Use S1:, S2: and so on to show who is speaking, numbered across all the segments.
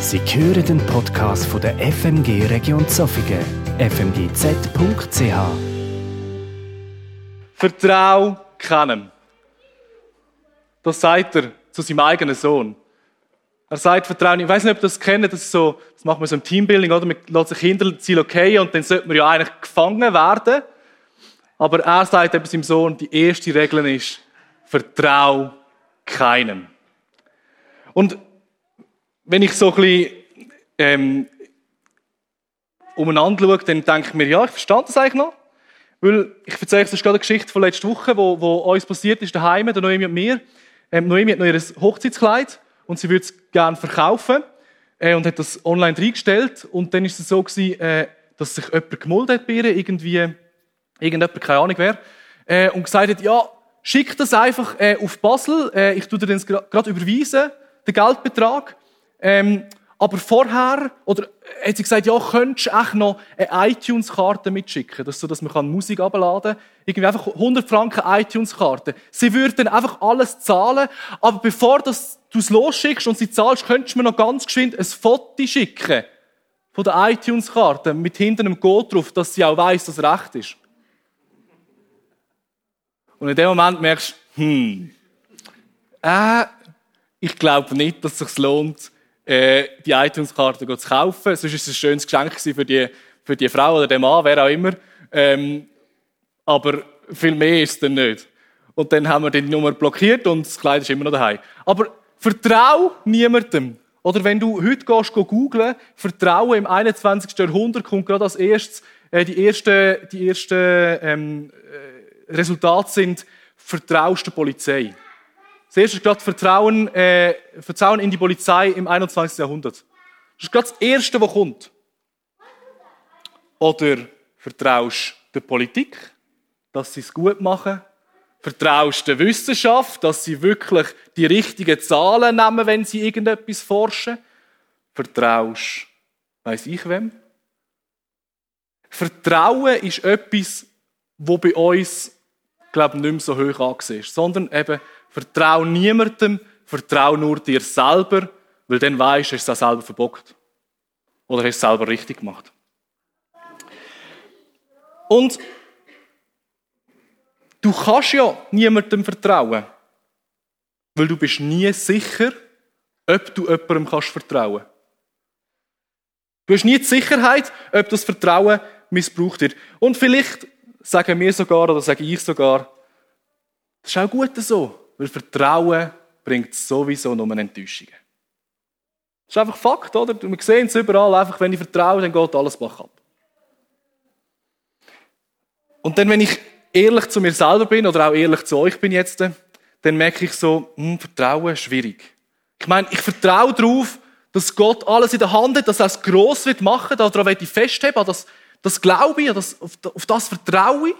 S1: Sie hören den Podcast von der FMG Region Zofingen, fmgz.ch.
S2: Vertrau keinem. Das sagt er zu seinem eigenen Sohn. Er sagt Vertrauen. Ich weiß nicht, ob ihr das kennt. Das, ist so, das macht man so im Teambuilding, oder? Man lässt sich hinter Ziel okay und dann sollte man ja eigentlich gefangen werden. Aber er sagt eben seinem Sohn, die erste Regel ist, vertrau keinem. Und wenn ich so ein bisschen ähm, umeinander schaue, dann denke ich mir, ja, ich verstand das eigentlich noch. Weil ich erzähle euch, ist gerade eine Geschichte von letzter Woche, wo, wo uns passiert ist, daheim, der Noemi und mir. Ähm, Noemi hat noch ihr Hochzeitskleid und sie würde es gerne verkaufen äh, und hat das online reingestellt. Und dann ist es so gewesen, äh, dass sich jemand gemuldet hat bei ihr, irgendwie, irgendjemand, keine Ahnung wer, äh, und gesagt hat, ja, schick das einfach äh, auf Basel, äh, ich tue dir das gerade überweisen, den Geldbetrag. Ähm, aber vorher, oder hat sie gesagt, ja, könntest du echt noch eine iTunes-Karte mitschicken, das so, dass man Musik abladen kann. Irgendwie einfach 100 Franken iTunes-Karte. Sie würde dann einfach alles zahlen, aber bevor du es losschickst und sie zahlst, könntest du mir noch ganz geschwind ein Foto schicken von der iTunes-Karte mit hinter einem Code drauf, dass sie auch weiss, dass es recht ist. Und in dem Moment merkst du, hm, äh, ich glaube nicht, dass es sich lohnt, äh, die iTunes-Karte zu kaufen. Sonst ist es ein schönes Geschenk für die, für die Frau oder den Mann, wer auch immer. Ähm, aber viel mehr ist es dann nicht. Und dann haben wir die Nummer blockiert und das Kleid ist immer noch daheim. Aber vertrau niemandem. Oder wenn du heute gehst, googlen, Vertrauen im 21. Jahrhundert kommt gerade als erstes, äh, die ersten, die ersten ähm, äh, Resultate sind, vertraust der Polizei. Das erste ist gerade Vertrauen, äh, Vertrauen in die Polizei im 21. Jahrhundert. Das ist gerade das Erste, was kommt. Oder vertraust der Politik, dass sie es gut machen. Vertraust der Wissenschaft, dass sie wirklich die richtigen Zahlen nehmen, wenn sie irgendetwas forschen. Vertraust, weiß ich wem. Vertrauen ist etwas, wo bei uns, glaube ich, nicht mehr so hoch angesehen ist, sondern eben Vertrau niemandem, vertrau nur dir selber, weil dann weißt du, hast du es selber verbockt. Oder hast du es selber richtig gemacht. Und du kannst ja niemandem vertrauen, weil du bist nie sicher, ob du jemandem kannst vertrauen. Du hast nie die Sicherheit, ob das Vertrauen missbraucht wird. Und vielleicht sagen wir sogar oder sage ich sogar, das ist auch gut so. Weil Vertrauen bringt sowieso nur Enttäuschungen. Das ist einfach Fakt, oder? Wir sehen es überall. Einfach, wenn ich vertraue, dann geht alles bach ab. Und dann, wenn ich ehrlich zu mir selber bin oder auch ehrlich zu euch bin jetzt, dann merke ich so, hm, Vertrauen ist schwierig. Ich meine, ich vertraue darauf, dass Gott alles in der Hand hat, dass er es gross wird machen, daran will ich festheben, das, das glaube ich, das, auf, das vertraue ich.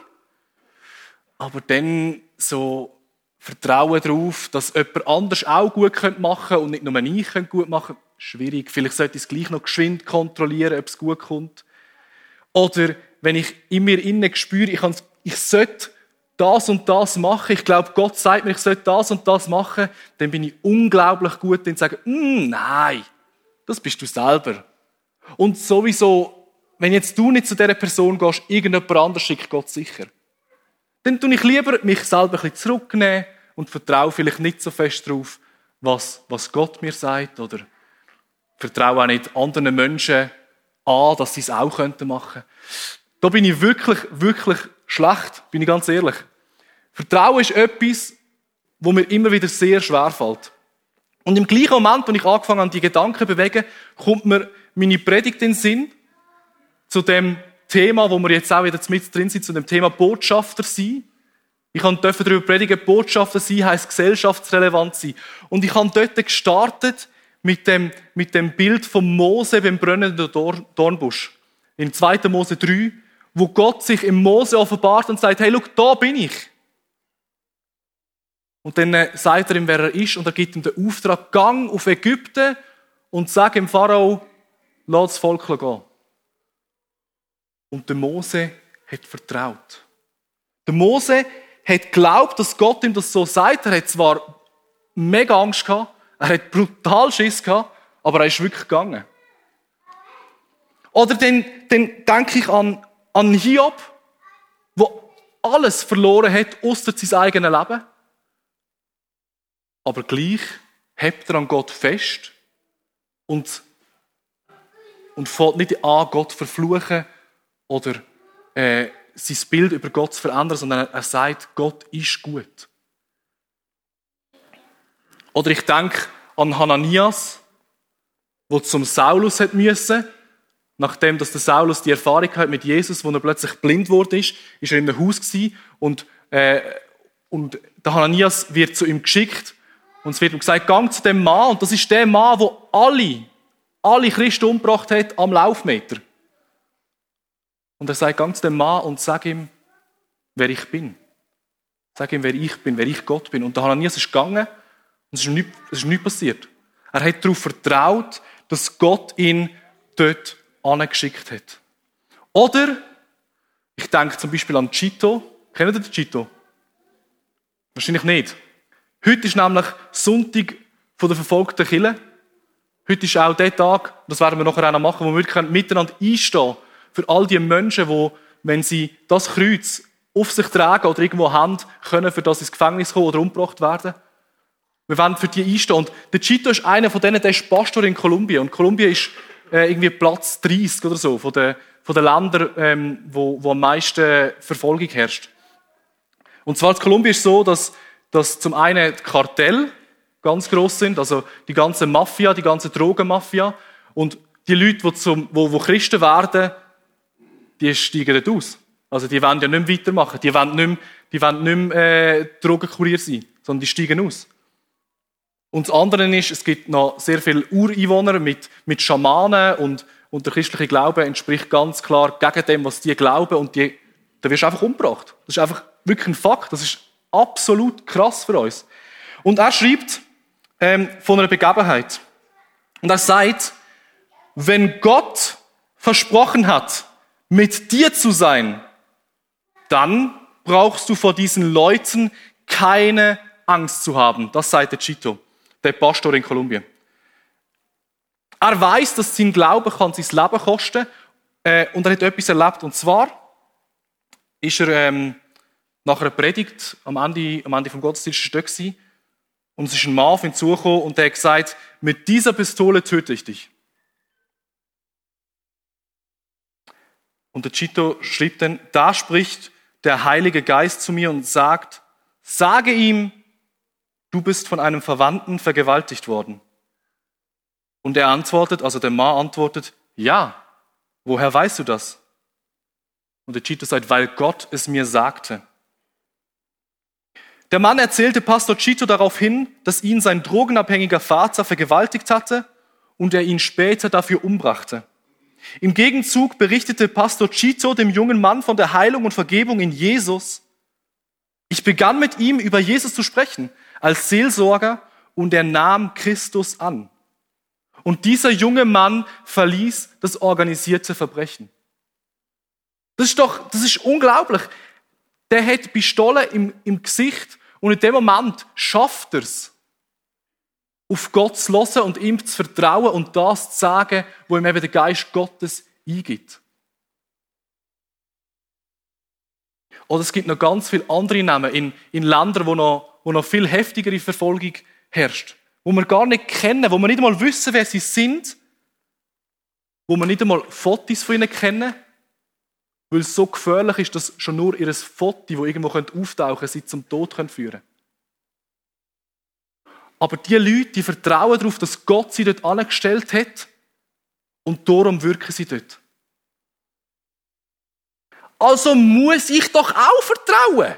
S2: Aber dann so Vertrauen darauf, dass jemand anders auch gut machen könnte und nicht nur ich gut machen könnte. Schwierig. Vielleicht sollte ich es gleich noch geschwind kontrollieren, ob es gut kommt. Oder wenn ich in mir innen spüre, ich, ich sollte das und das machen, ich glaube, Gott sagt mir, ich sollte das und das machen, dann bin ich unglaublich gut in zu sagen, mm, nein, das bist du selber. Und sowieso, wenn jetzt du nicht zu dieser Person gehst, irgendjemand anders schickt Gott sicher. Dann tue ich lieber mich selber ein bisschen zurücknehmen und vertraue vielleicht nicht so fest darauf, was, was Gott mir sagt oder vertraue auch nicht anderen Menschen an, dass sie es auch machen könnten. Da bin ich wirklich, wirklich schlecht, bin ich ganz ehrlich. Vertrauen ist etwas, wo mir immer wieder sehr schwer fällt. Und im gleichen Moment, wo ich angefangen habe, die Gedanken zu bewegen, kommt mir meine Predigt in den Sinn zu dem Thema, wo wir jetzt auch wieder mit drin sind, zu dem Thema Botschafter sein. Ich dürfen darüber predigen, Botschafter sein heisst gesellschaftsrelevant sein. Und ich habe dort gestartet mit dem, mit dem Bild von Mose beim brennenden Dornbusch. In 2. Mose 3, wo Gott sich im Mose offenbart und sagt, hey, look, da bin ich. Und dann äh, sagt er ihm, wer er ist, und er gibt ihm den Auftrag, gang auf Ägypten und sag dem Pharao, lass das Volk gehen. Und der Mose hat vertraut. Der Mose hat geglaubt, dass Gott ihm das so sagt. Er hat zwar mega Angst gehabt, er hat brutal Schiss gehabt, aber er ist wirklich gegangen. Oder dann, dann denke ich an, an Hiob, wo alles verloren hat, außer sein eigenes Leben. Aber gleich hebt er an Gott fest und, und fängt nicht an, Gott verfluchen oder äh, sein Bild über Gott zu verändern, sondern er sagt, Gott ist gut. Oder ich denke an Hananias, wo zum Saulus hat müssen, nachdem dass der Saulus die Erfahrung hat mit Jesus, wo er plötzlich blind wurde, ist, ist er in einem Haus gewesen und äh, und der Hananias wird zu ihm geschickt und es wird ihm gesagt, gang zu dem Mann und das ist der Mann, wo alle alle Christen umgebracht hat am Laufmeter. Und er sagt, gang zu dem Mann und sag ihm, wer ich bin. Sag ihm, wer ich bin, wer ich Gott bin. Und der Hananias ist gegangen und es ist nichts, es ist nichts passiert. Er hat darauf vertraut, dass Gott ihn dort angeschickt hat. Oder, ich denke zum Beispiel an Chito. Kennt ihr den Chito? Wahrscheinlich nicht. Heute ist nämlich Sonntag von der verfolgten Kille. Heute ist auch der Tag, das werden wir nachher auch noch machen, wo wir miteinander einstehen für all die Menschen, die, wenn sie das Kreuz auf sich tragen oder irgendwo haben, können für das ins Gefängnis kommen oder umgebracht werden. Wir wollen für die einstehen. Und der Chito ist einer von denen, der ist Pastor in Kolumbien. Und Kolumbien ist äh, irgendwie Platz 30 oder so von den, von den Ländern, ähm, wo, wo am meisten Verfolgung herrscht. Und zwar in Kolumbien ist es so, dass, dass zum einen Kartell ganz groß sind, also die ganze Mafia, die ganze Drogenmafia. Und die Leute, die, zum, wo, wo Christen werden, die steigen nicht aus. Also die wollen ja nicht mehr weitermachen. Die wollen nicht mehr, die wollen nicht mehr äh, Drogenkurier sein, sondern die steigen aus. Und das andere ist, es gibt noch sehr viele Ureinwohner mit, mit Schamanen und, und der christliche Glaube entspricht ganz klar gegen dem, was die glauben und die, da wirst du einfach umgebracht. Das ist einfach wirklich ein Fakt. Das ist absolut krass für uns. Und er schreibt ähm, von einer Begebenheit. Und er sagt, wenn Gott versprochen hat, mit dir zu sein, dann brauchst du vor diesen Leuten keine Angst zu haben. Das sagt der Chito, der Pastor in Kolumbien. Er weiß, dass sein Glaube kann sein Leben kosten äh, und er hat etwas erlebt. Und zwar ist er ähm, nach einer Predigt am Ende, am Ende vom Gottesdienst dort gewesen, und es ist ein Mann auf ihn zugekommen und der hat gesagt, mit dieser Pistole töte ich dich. Und der Chito schrieb dann, da spricht der Heilige Geist zu mir und sagt, sage ihm, du bist von einem Verwandten vergewaltigt worden. Und er antwortet, also der Mann antwortet, ja, woher weißt du das? Und der Chito sagt, weil Gott es mir sagte. Der Mann erzählte Pastor Chito darauf hin, dass ihn sein drogenabhängiger Vater vergewaltigt hatte und er ihn später dafür umbrachte. Im Gegenzug berichtete Pastor Chito dem jungen Mann von der Heilung und Vergebung in Jesus. Ich begann mit ihm über Jesus zu sprechen als Seelsorger und er nahm Christus an. Und dieser junge Mann verließ das organisierte Verbrechen. Das ist doch, das ist unglaublich. Der hat Pistole im, im Gesicht und in dem Moment schafft er es, auf Gott zu hören und ihm zu vertrauen und das zu sagen, wo ihm eben der Geist Gottes eingibt. Oder es gibt noch ganz viele andere Namen in, in Ländern, wo noch, wo noch viel heftigere Verfolgung herrscht. Wo wir gar nicht kennen, wo wir nicht einmal wissen, wer sie sind. Wo wir nicht einmal Fotos von ihnen kennen. Weil es so gefährlich ist, dass schon nur ihr Foto, das irgendwo auftauchen könnte, sie zum Tod führen können. Aber die Leute, die vertrauen darauf, dass Gott sie dort angestellt hat und darum wirken sie dort. Also muss ich doch auch vertrauen.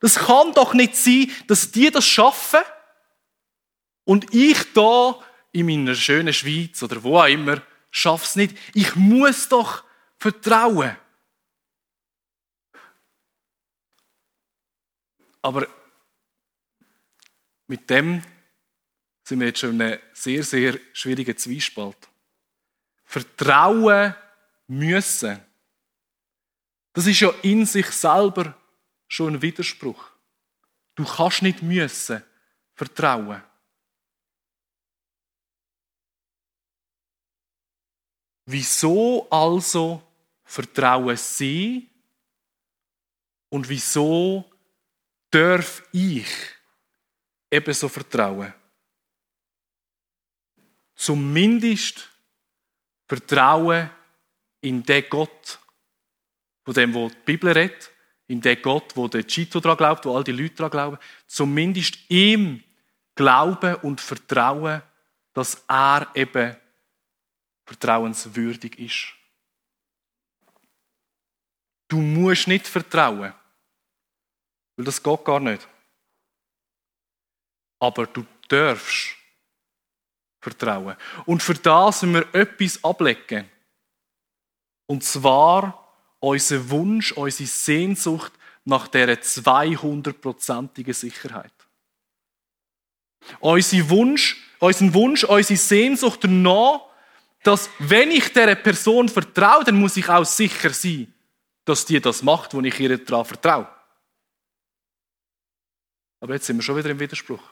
S2: Das kann doch nicht sein, dass die das schaffen und ich da in meiner schönen Schweiz oder wo auch immer schaff's nicht. Ich muss doch vertrauen. Aber mit dem sind wir jetzt schon in einem sehr, sehr schwierigen Zwiespalt. Vertrauen müssen. Das ist ja in sich selber schon ein Widerspruch. Du kannst nicht müssen vertrauen. Wieso also vertrauen sie und wieso darf ich ebenso vertrauen? Zumindest vertrauen in den Gott, von dem, wo die Bibel redet, in den Gott, wo der Chito daran glaubt, wo all die Leute daran glauben, zumindest ihm glauben und vertrauen, dass er eben vertrauenswürdig ist. Du musst nicht vertrauen, weil das geht gar nicht. Aber du darfst vertrauen. Und für das müssen wir etwas ablegen. Und zwar unser Wunsch, unsere Sehnsucht nach dieser 200-prozentigen Sicherheit. Unser Wunsch, unseren Wunsch, unsere Sehnsucht danach, dass wenn ich dieser Person vertraue, dann muss ich auch sicher sein, dass die das macht, wo ich ihr daran vertraue. Aber jetzt sind wir schon wieder im Widerspruch.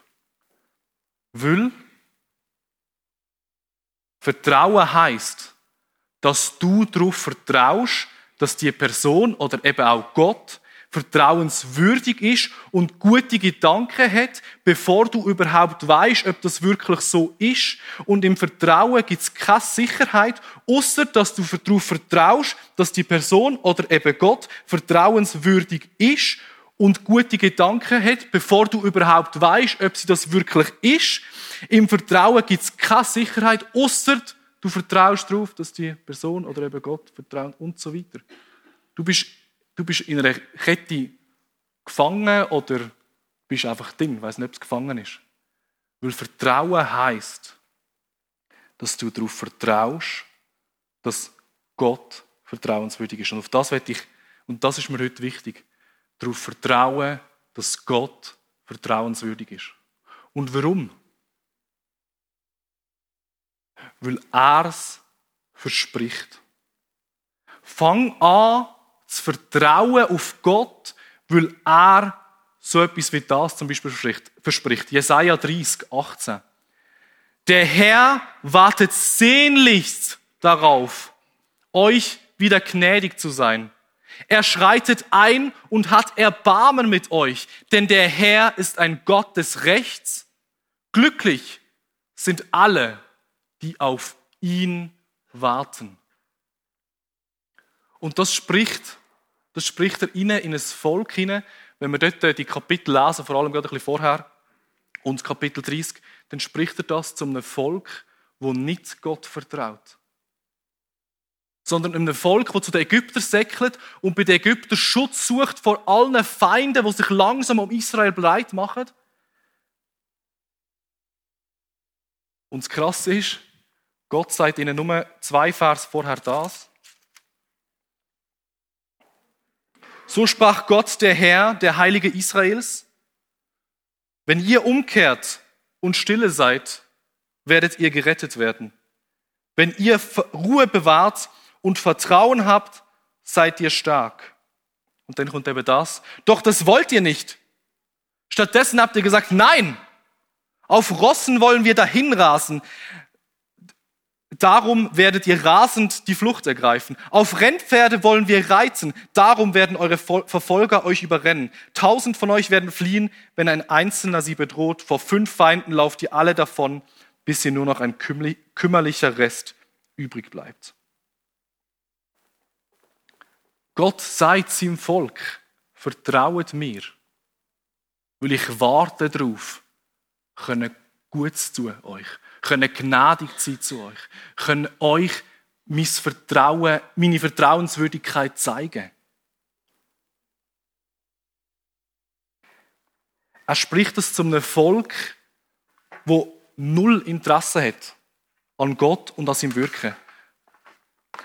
S2: Weil Vertrauen heißt, dass du darauf vertraust, dass die Person oder eben auch Gott vertrauenswürdig ist und gute Gedanken hat, bevor du überhaupt weißt, ob das wirklich so ist. Und im Vertrauen gibt es keine Sicherheit, außer dass du darauf vertraust, dass die Person oder eben Gott vertrauenswürdig ist und gute Gedanken hat, bevor du überhaupt weißt, ob sie das wirklich ist. Im Vertrauen gibt es keine Sicherheit, außer Du vertraust darauf, dass die Person oder eben Gott vertraut und so weiter. Du bist, du bist in einer Kette gefangen oder bist einfach drin. Weiß nicht, ob es gefangen ist. Weil Vertrauen heißt, dass du darauf vertraust, dass Gott vertrauenswürdig ist. Und auf das werde ich, und das ist mir heute wichtig, darauf vertrauen, dass Gott vertrauenswürdig ist. Und warum? weil er es verspricht. Fang an zu vertrauen auf Gott, weil er so etwas wie das zum Beispiel verspricht. Jesaja 30, 18. Der Herr wartet sehnlichst darauf, euch wieder gnädig zu sein. Er schreitet ein und hat Erbarmen mit euch, denn der Herr ist ein Gott des Rechts. Glücklich sind alle, die auf ihn warten. Und das spricht, das spricht er ihnen in ein Volk hinein. Wenn wir dort die Kapitel lesen, vor allem gerade ein bisschen vorher, und Kapitel 30, dann spricht er das zu einem Volk, wo nicht Gott vertraut. Sondern einem Volk, das zu den Ägyptern säckelt und bei den Ägyptern Schutz sucht vor allen Feinden, die sich langsam um Israel breit machen. Und das Krasse ist, Gott sagt ihnen nur zwei Vers vorher das. So sprach Gott, der Herr, der Heilige Israels. Wenn ihr umkehrt und stille seid, werdet ihr gerettet werden. Wenn ihr Ruhe bewahrt und Vertrauen habt, seid ihr stark. Und dann kommt eben das. Doch das wollt ihr nicht. Stattdessen habt ihr gesagt, nein, auf Rossen wollen wir dahin rasen. Darum werdet ihr rasend die Flucht ergreifen. Auf Rennpferde wollen wir reiten. Darum werden eure Verfolger euch überrennen. Tausend von euch werden fliehen, wenn ein Einzelner sie bedroht. Vor fünf Feinden lauft ihr alle davon, bis ihr nur noch ein kümmerlicher Rest übrig bleibt. Gott sagt seinem Volk, vertrauet mir, weil ich warte darauf, können Gutes zu euch können gnädig sein zu euch, können euch mein Vertrauen, meine Vertrauenswürdigkeit zeigen. Er spricht es zum Volk, wo null Interesse hat an Gott und an seinem Wirken.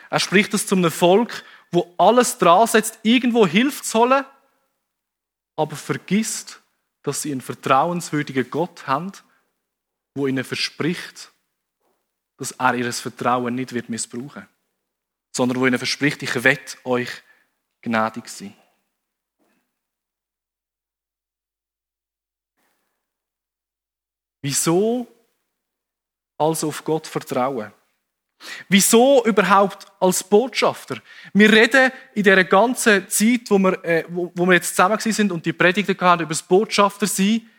S2: Er spricht es zum Volk, wo alles dran setzt, irgendwo Hilfe zu holen, aber vergisst, dass sie einen vertrauenswürdigen Gott haben wo ihnen verspricht, dass er ihr Vertrauen nicht wird missbrauchen sondern wo ihnen verspricht, ich werde euch gnädig sein. Wieso also auf Gott vertrauen? Wieso überhaupt als Botschafter? Wir reden in der ganzen Zeit, wo wir, äh, wo, wo wir jetzt zusammen sind und die Predigten hatten über das Botschafter sein,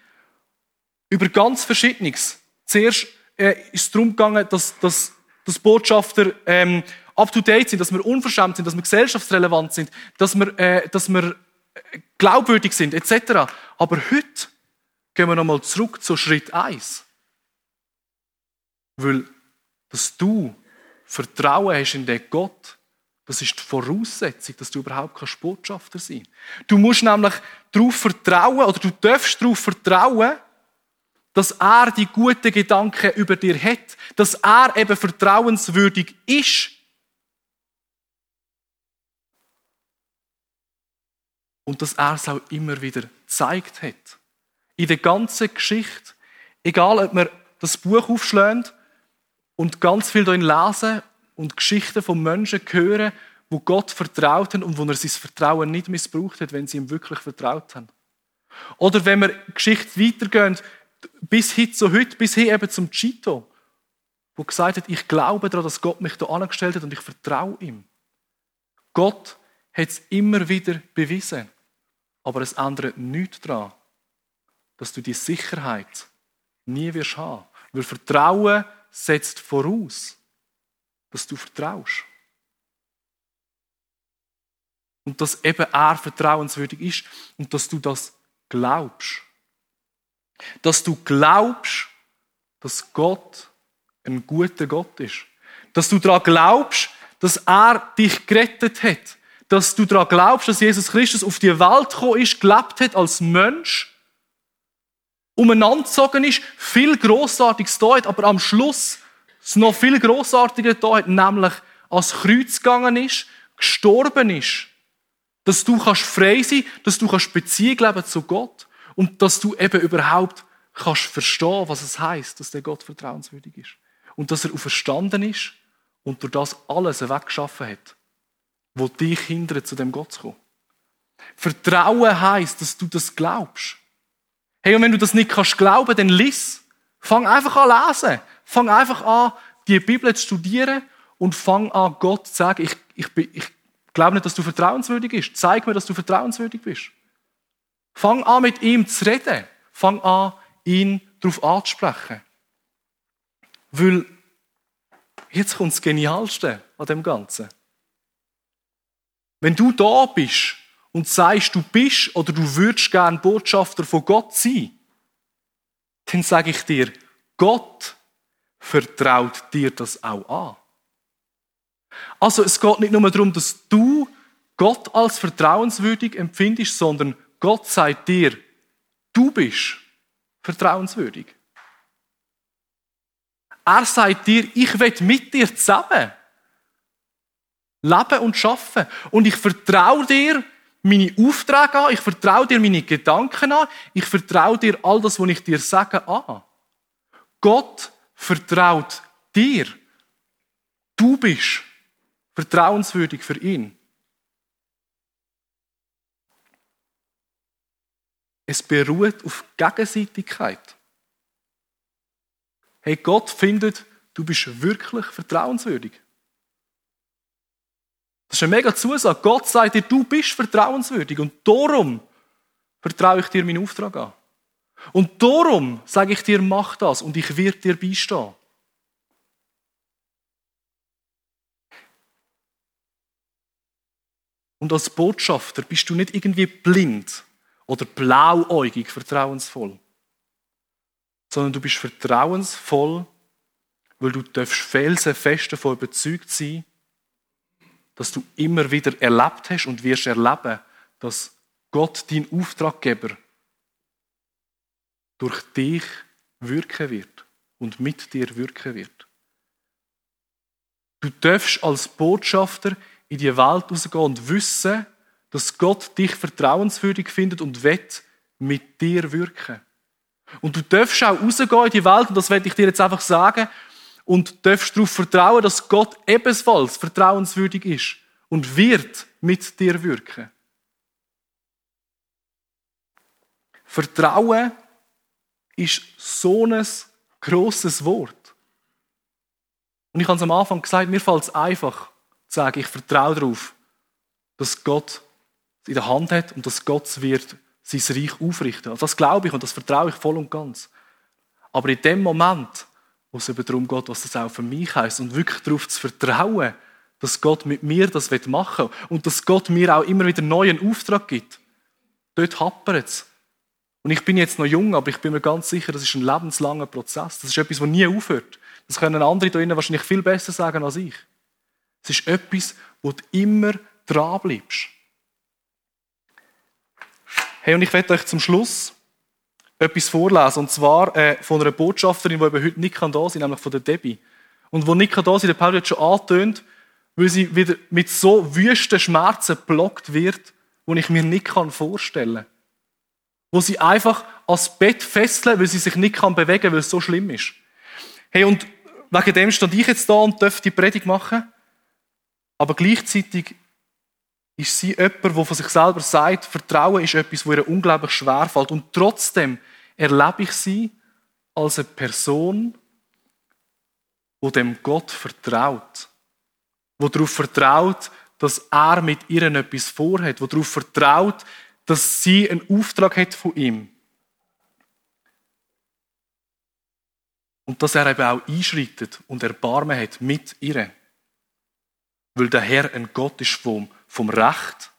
S2: über ganz Verschiedenes. Zuerst äh, ist es darum gegangen, dass, dass, dass Botschafter ähm, up to date sind, dass wir unverschämt sind, dass wir gesellschaftsrelevant sind, dass wir, äh, dass wir äh, glaubwürdig sind, etc. Aber heute gehen wir nochmal zurück zu Schritt 1. Weil, dass du Vertrauen hast in den Gott, das ist die Voraussetzung, dass du überhaupt Botschafter sein kannst. Du musst nämlich darauf vertrauen, oder du darfst darauf vertrauen, dass er die guten Gedanken über dir hat, dass er eben vertrauenswürdig ist. Und dass er es auch immer wieder gezeigt hat. In der ganzen Geschichte, egal ob man das Buch aufschlägt und ganz viel darin lesen und Geschichten von Menschen hören, wo Gott vertraut haben und wo er sein Vertrauen nicht missbraucht hat, wenn sie ihm wirklich vertraut haben. Oder wenn wir Geschichte weitergehen, bis hin zu heute, bis hin eben zum Chito, wo gesagt hat, ich glaube daran, dass Gott mich da angestellt hat und ich vertraue ihm. Gott hat es immer wieder bewiesen, aber es ändert nichts daran, dass du die Sicherheit nie wirst haben. Weil Vertrauen setzt voraus, dass du vertraust. Und dass eben er vertrauenswürdig ist und dass du das glaubst. Dass du glaubst, dass Gott ein guter Gott ist. Dass du daran glaubst, dass er dich gerettet hat. Dass du daran glaubst, dass Jesus Christus auf die Welt gekommen ist, gelebt hat als Mensch umeinander gezogen ist, viel Grossartiges da hat, aber am Schluss es noch viel Grossartiger da hat, nämlich ans Kreuz gegangen ist, gestorben ist. Dass du kannst frei sein, dass du kannst Beziehung leben zu Gott und dass du eben überhaupt kannst verstehen, was es heißt, dass der Gott vertrauenswürdig ist. Und dass er auferstanden ist und durch das alles weggeschaffen hat, wo dich hindert, zu dem Gott zu kommen. Vertrauen heißt, dass du das glaubst. Hey, und wenn du das nicht kannst glauben, dann lies. Fang einfach an lesen. Fang einfach an, die Bibel zu studieren und fang an, Gott zu sagen, ich, ich, ich glaube nicht, dass du vertrauenswürdig bist. Zeig mir, dass du vertrauenswürdig bist. Fang an, mit ihm zu reden. Fang an, ihn darauf anzusprechen. Weil jetzt kommt das Genialste an dem Ganzen. Wenn du da bist und sagst, du bist oder du würdest gern Botschafter von Gott sein, dann sage ich dir, Gott vertraut dir das auch an. Also es geht nicht nur darum, dass du Gott als vertrauenswürdig empfindest, sondern Gott sagt dir, du bist vertrauenswürdig. Er sagt dir, ich will mit dir zusammen leben und schaffen. Und ich vertraue dir, meine Aufträge an, ich vertraue dir meine Gedanken an, ich vertraue dir all das, was ich dir sage, an. Gott vertraut dir. Du bist vertrauenswürdig für ihn. Es beruht auf Gegenseitigkeit. Hey, Gott findet, du bist wirklich vertrauenswürdig. Das ist eine mega Zusage. Gott sagt dir, du bist vertrauenswürdig und darum vertraue ich dir meinen Auftrag an. Und darum sage ich dir, mach das und ich werde dir beistehen. Und als Botschafter bist du nicht irgendwie blind oder blauäugig vertrauensvoll, sondern du bist vertrauensvoll, weil du felsenfest davon überzeugt sein, dass du immer wieder erlebt hast und wirst erleben, dass Gott, dein Auftraggeber, durch dich wirken wird und mit dir wirken wird. Du darfst als Botschafter in die Welt rausgehen und wissen, dass Gott dich vertrauenswürdig findet und wird mit dir wirken. Und du darfst auch rausgehen in die Welt, und das werde ich dir jetzt einfach sagen, und darfst darauf vertrauen, dass Gott ebenfalls vertrauenswürdig ist und wird mit dir wirken. Vertrauen ist so ein grosses Wort. Und ich habe es am Anfang gesagt, mir fällt es einfach zu sagen, ich vertraue darauf, dass Gott es in der Hand hat und dass Gott wird sein Reich aufrichten. Also das glaube ich und das vertraue ich voll und ganz. Aber in dem Moment, wo es eben darum geht, was das auch für mich heißt und wirklich darauf zu vertrauen, dass Gott mit mir das machen will und dass Gott mir auch immer wieder neuen Auftrag gibt, dort happert es. Und ich bin jetzt noch jung, aber ich bin mir ganz sicher, das ist ein lebenslanger Prozess. Das ist etwas, das nie aufhört. Das können andere da wahrscheinlich viel besser sagen als ich. Es ist etwas, wo du immer dran bleibst. Hey, und ich werde euch zum Schluss etwas vorlesen. Und zwar äh, von einer Botschafterin, die eben heute nicht da sein kann, nämlich von der Debbie. Und wo nicht da sein der Paul hat schon angetönt, weil sie wieder mit so wüsten Schmerzen blockt wird, wo ich mir nicht vorstellen kann. Wo sie einfach ans Bett fesseln, weil sie sich nicht bewegen kann, weil es so schlimm ist. Hey, und wegen dem stand ich jetzt da und dürfte die Predigt machen. Aber gleichzeitig ist sie jemand, der von sich selber sagt, Vertrauen ist etwas, wo ihr unglaublich schwer fällt. Und trotzdem erlebe ich sie als eine Person, wo dem Gott vertraut. Wo darauf vertraut, dass er mit ihr etwas vorhat. Wo darauf vertraut, dass sie einen Auftrag hat von ihm. Und dass er eben auch einschreitet und Erbarmen hat mit ihr. Weil der Herr ein Gott ist vom, vom Recht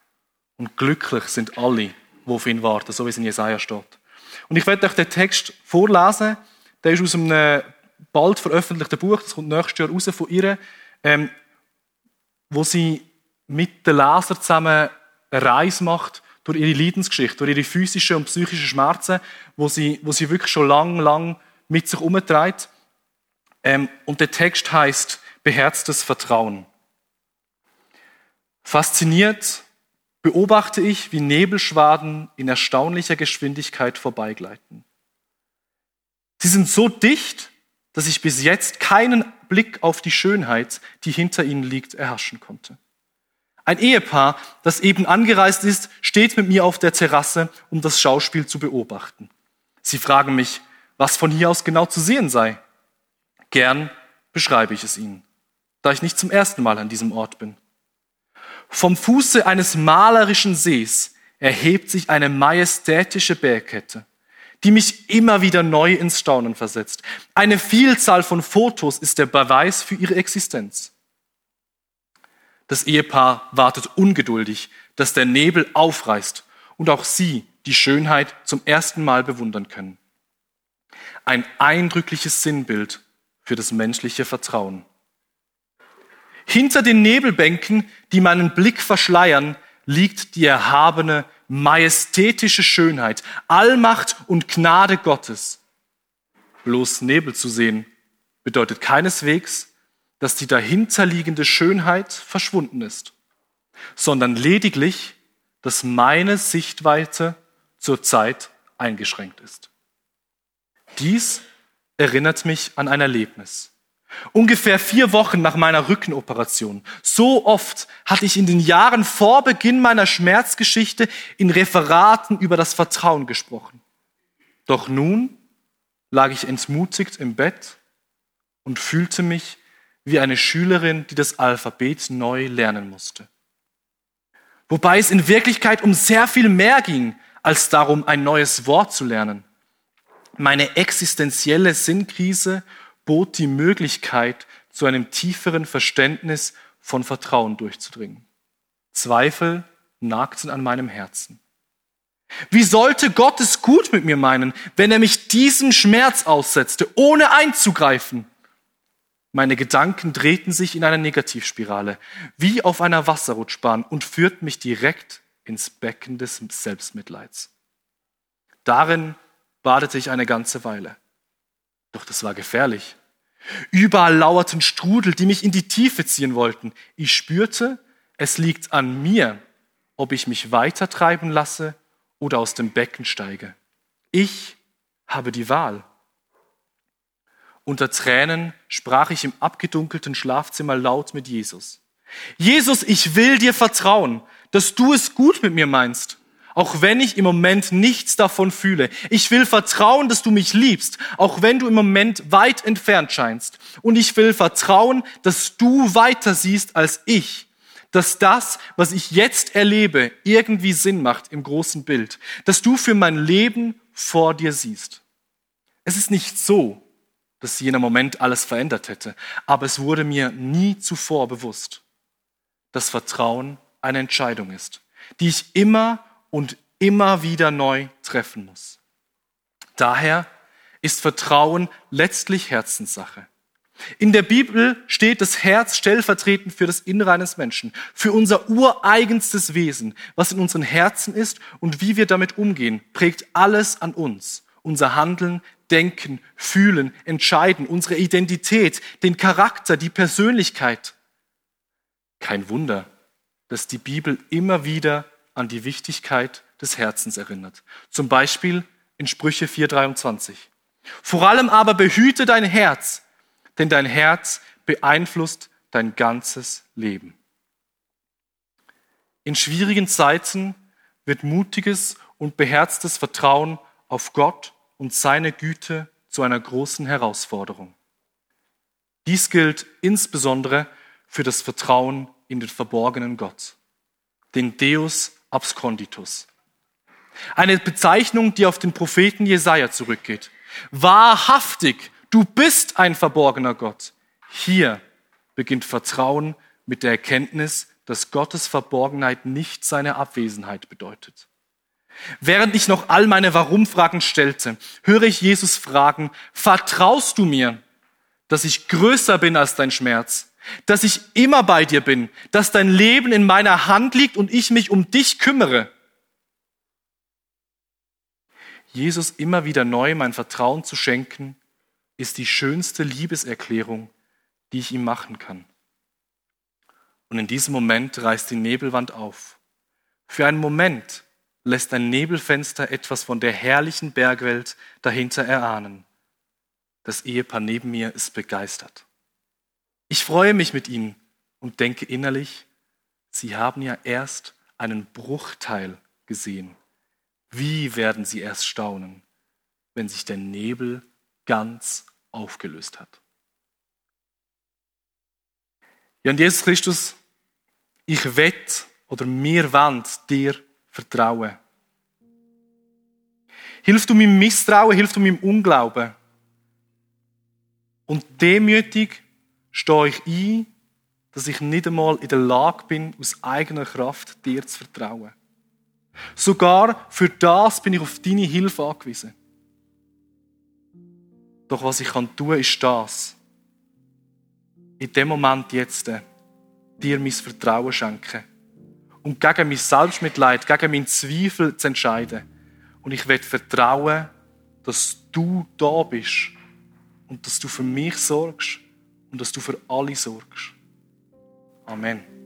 S2: und glücklich sind alle, die auf ihn warten, so wie es in Jesaja steht. Und ich werde euch den Text vorlesen. Der ist aus einem bald veröffentlichten Buch, das kommt nächstes Jahr raus von ihr, ähm, wo sie mit den Lesern zusammen eine Reise macht durch ihre Leidensgeschichte, durch ihre physischen und psychischen Schmerzen, wo sie, wo sie wirklich schon lang, lang mit sich umtreibt. Ähm, und der Text heißt beherztes Vertrauen. Fasziniert beobachte ich, wie Nebelschwaden in erstaunlicher Geschwindigkeit vorbeigleiten. Sie sind so dicht, dass ich bis jetzt keinen Blick auf die Schönheit, die hinter ihnen liegt, erhaschen konnte. Ein Ehepaar, das eben angereist ist, steht mit mir auf der Terrasse, um das Schauspiel zu beobachten. Sie fragen mich, was von hier aus genau zu sehen sei. Gern beschreibe ich es Ihnen, da ich nicht zum ersten Mal an diesem Ort bin. Vom Fuße eines malerischen Sees erhebt sich eine majestätische Bergkette, die mich immer wieder neu ins Staunen versetzt. Eine Vielzahl von Fotos ist der Beweis für ihre Existenz. Das Ehepaar wartet ungeduldig, dass der Nebel aufreißt und auch sie die Schönheit zum ersten Mal bewundern können ein eindrückliches Sinnbild für das menschliche Vertrauen. Hinter den Nebelbänken, die meinen Blick verschleiern, liegt die erhabene, majestätische Schönheit, Allmacht und Gnade Gottes. Bloß Nebel zu sehen bedeutet keineswegs, dass die dahinterliegende Schönheit verschwunden ist, sondern lediglich, dass meine Sichtweite zurzeit eingeschränkt ist. Dies erinnert mich an ein Erlebnis. Ungefähr vier Wochen nach meiner Rückenoperation. So oft hatte ich in den Jahren vor Beginn meiner Schmerzgeschichte in Referaten über das Vertrauen gesprochen. Doch nun lag ich entmutigt im Bett und fühlte mich wie eine Schülerin, die das Alphabet neu lernen musste. Wobei es in Wirklichkeit um sehr viel mehr ging, als darum, ein neues Wort zu lernen. Meine existenzielle Sinnkrise bot die Möglichkeit, zu einem tieferen Verständnis von Vertrauen durchzudringen. Zweifel nagten an meinem Herzen. Wie sollte Gott es gut mit mir meinen, wenn er mich diesem Schmerz aussetzte, ohne einzugreifen? Meine Gedanken drehten sich in einer Negativspirale, wie auf einer Wasserrutschbahn und führten mich direkt ins Becken des Selbstmitleids. Darin badete ich eine ganze Weile. Doch das war gefährlich. Überall lauerten Strudel, die mich in die Tiefe ziehen wollten. Ich spürte, es liegt an mir, ob ich mich weiter treiben lasse oder aus dem Becken steige. Ich habe die Wahl. Unter Tränen sprach ich im abgedunkelten Schlafzimmer laut mit Jesus. Jesus, ich will dir vertrauen, dass du es gut mit mir meinst. Auch wenn ich im Moment nichts davon fühle. Ich will vertrauen, dass du mich liebst, auch wenn du im Moment weit entfernt scheinst. Und ich will vertrauen, dass du weiter siehst als ich. Dass das, was ich jetzt erlebe, irgendwie Sinn macht im großen Bild. Dass du für mein Leben vor dir siehst. Es ist nicht so, dass jener Moment alles verändert hätte, aber es wurde mir nie zuvor bewusst, dass Vertrauen eine Entscheidung ist, die ich immer und immer wieder neu treffen muss. Daher ist Vertrauen letztlich Herzenssache. In der Bibel steht das Herz stellvertretend für das Innere eines Menschen, für unser ureigenstes Wesen, was in unseren Herzen ist und wie wir damit umgehen, prägt alles an uns. Unser Handeln, Denken, Fühlen, Entscheiden, unsere Identität, den Charakter, die Persönlichkeit. Kein Wunder, dass die Bibel immer wieder an die Wichtigkeit des Herzens erinnert. Zum Beispiel in Sprüche 4.23. Vor allem aber behüte dein Herz, denn dein Herz beeinflusst dein ganzes Leben. In schwierigen Zeiten wird mutiges und beherztes Vertrauen auf Gott und seine Güte zu einer großen Herausforderung. Dies gilt insbesondere für das Vertrauen in den verborgenen Gott, den Deus absconditus. Eine Bezeichnung, die auf den Propheten Jesaja zurückgeht. Wahrhaftig, du bist ein verborgener Gott. Hier beginnt Vertrauen mit der Erkenntnis, dass Gottes Verborgenheit nicht seine Abwesenheit bedeutet. Während ich noch all meine Warum-Fragen stellte, höre ich Jesus fragen, vertraust du mir, dass ich größer bin als dein Schmerz, dass ich immer bei dir bin, dass dein Leben in meiner Hand liegt und ich mich um dich kümmere? Jesus immer wieder neu mein Vertrauen zu schenken, ist die schönste Liebeserklärung, die ich ihm machen kann. Und in diesem Moment reißt die Nebelwand auf. Für einen Moment lässt ein Nebelfenster etwas von der herrlichen Bergwelt dahinter erahnen. Das Ehepaar neben mir ist begeistert. Ich freue mich mit ihnen und denke innerlich, sie haben ja erst einen Bruchteil gesehen. Wie werden sie erst staunen, wenn sich der Nebel ganz aufgelöst hat? Ja, und Jesus Christus, ich wett oder mir wand dir vertrauen. Hilf du meinem Misstrauen, hilf du meinem Unglauben. Und demütig stehe ich ein, dass ich nicht einmal in der Lage bin, aus eigener Kraft dir zu vertrauen. Sogar für das bin ich auf deine Hilfe angewiesen. Doch was ich kann tun, ist das. In dem Moment jetzt äh, dir mein Vertrauen schenken und gegen mein Selbstmitleid, gegen meinen Zweifel zu entscheiden. Und ich werde vertrauen, dass du da bist und dass du für mich sorgst und dass du für alle sorgst. Amen.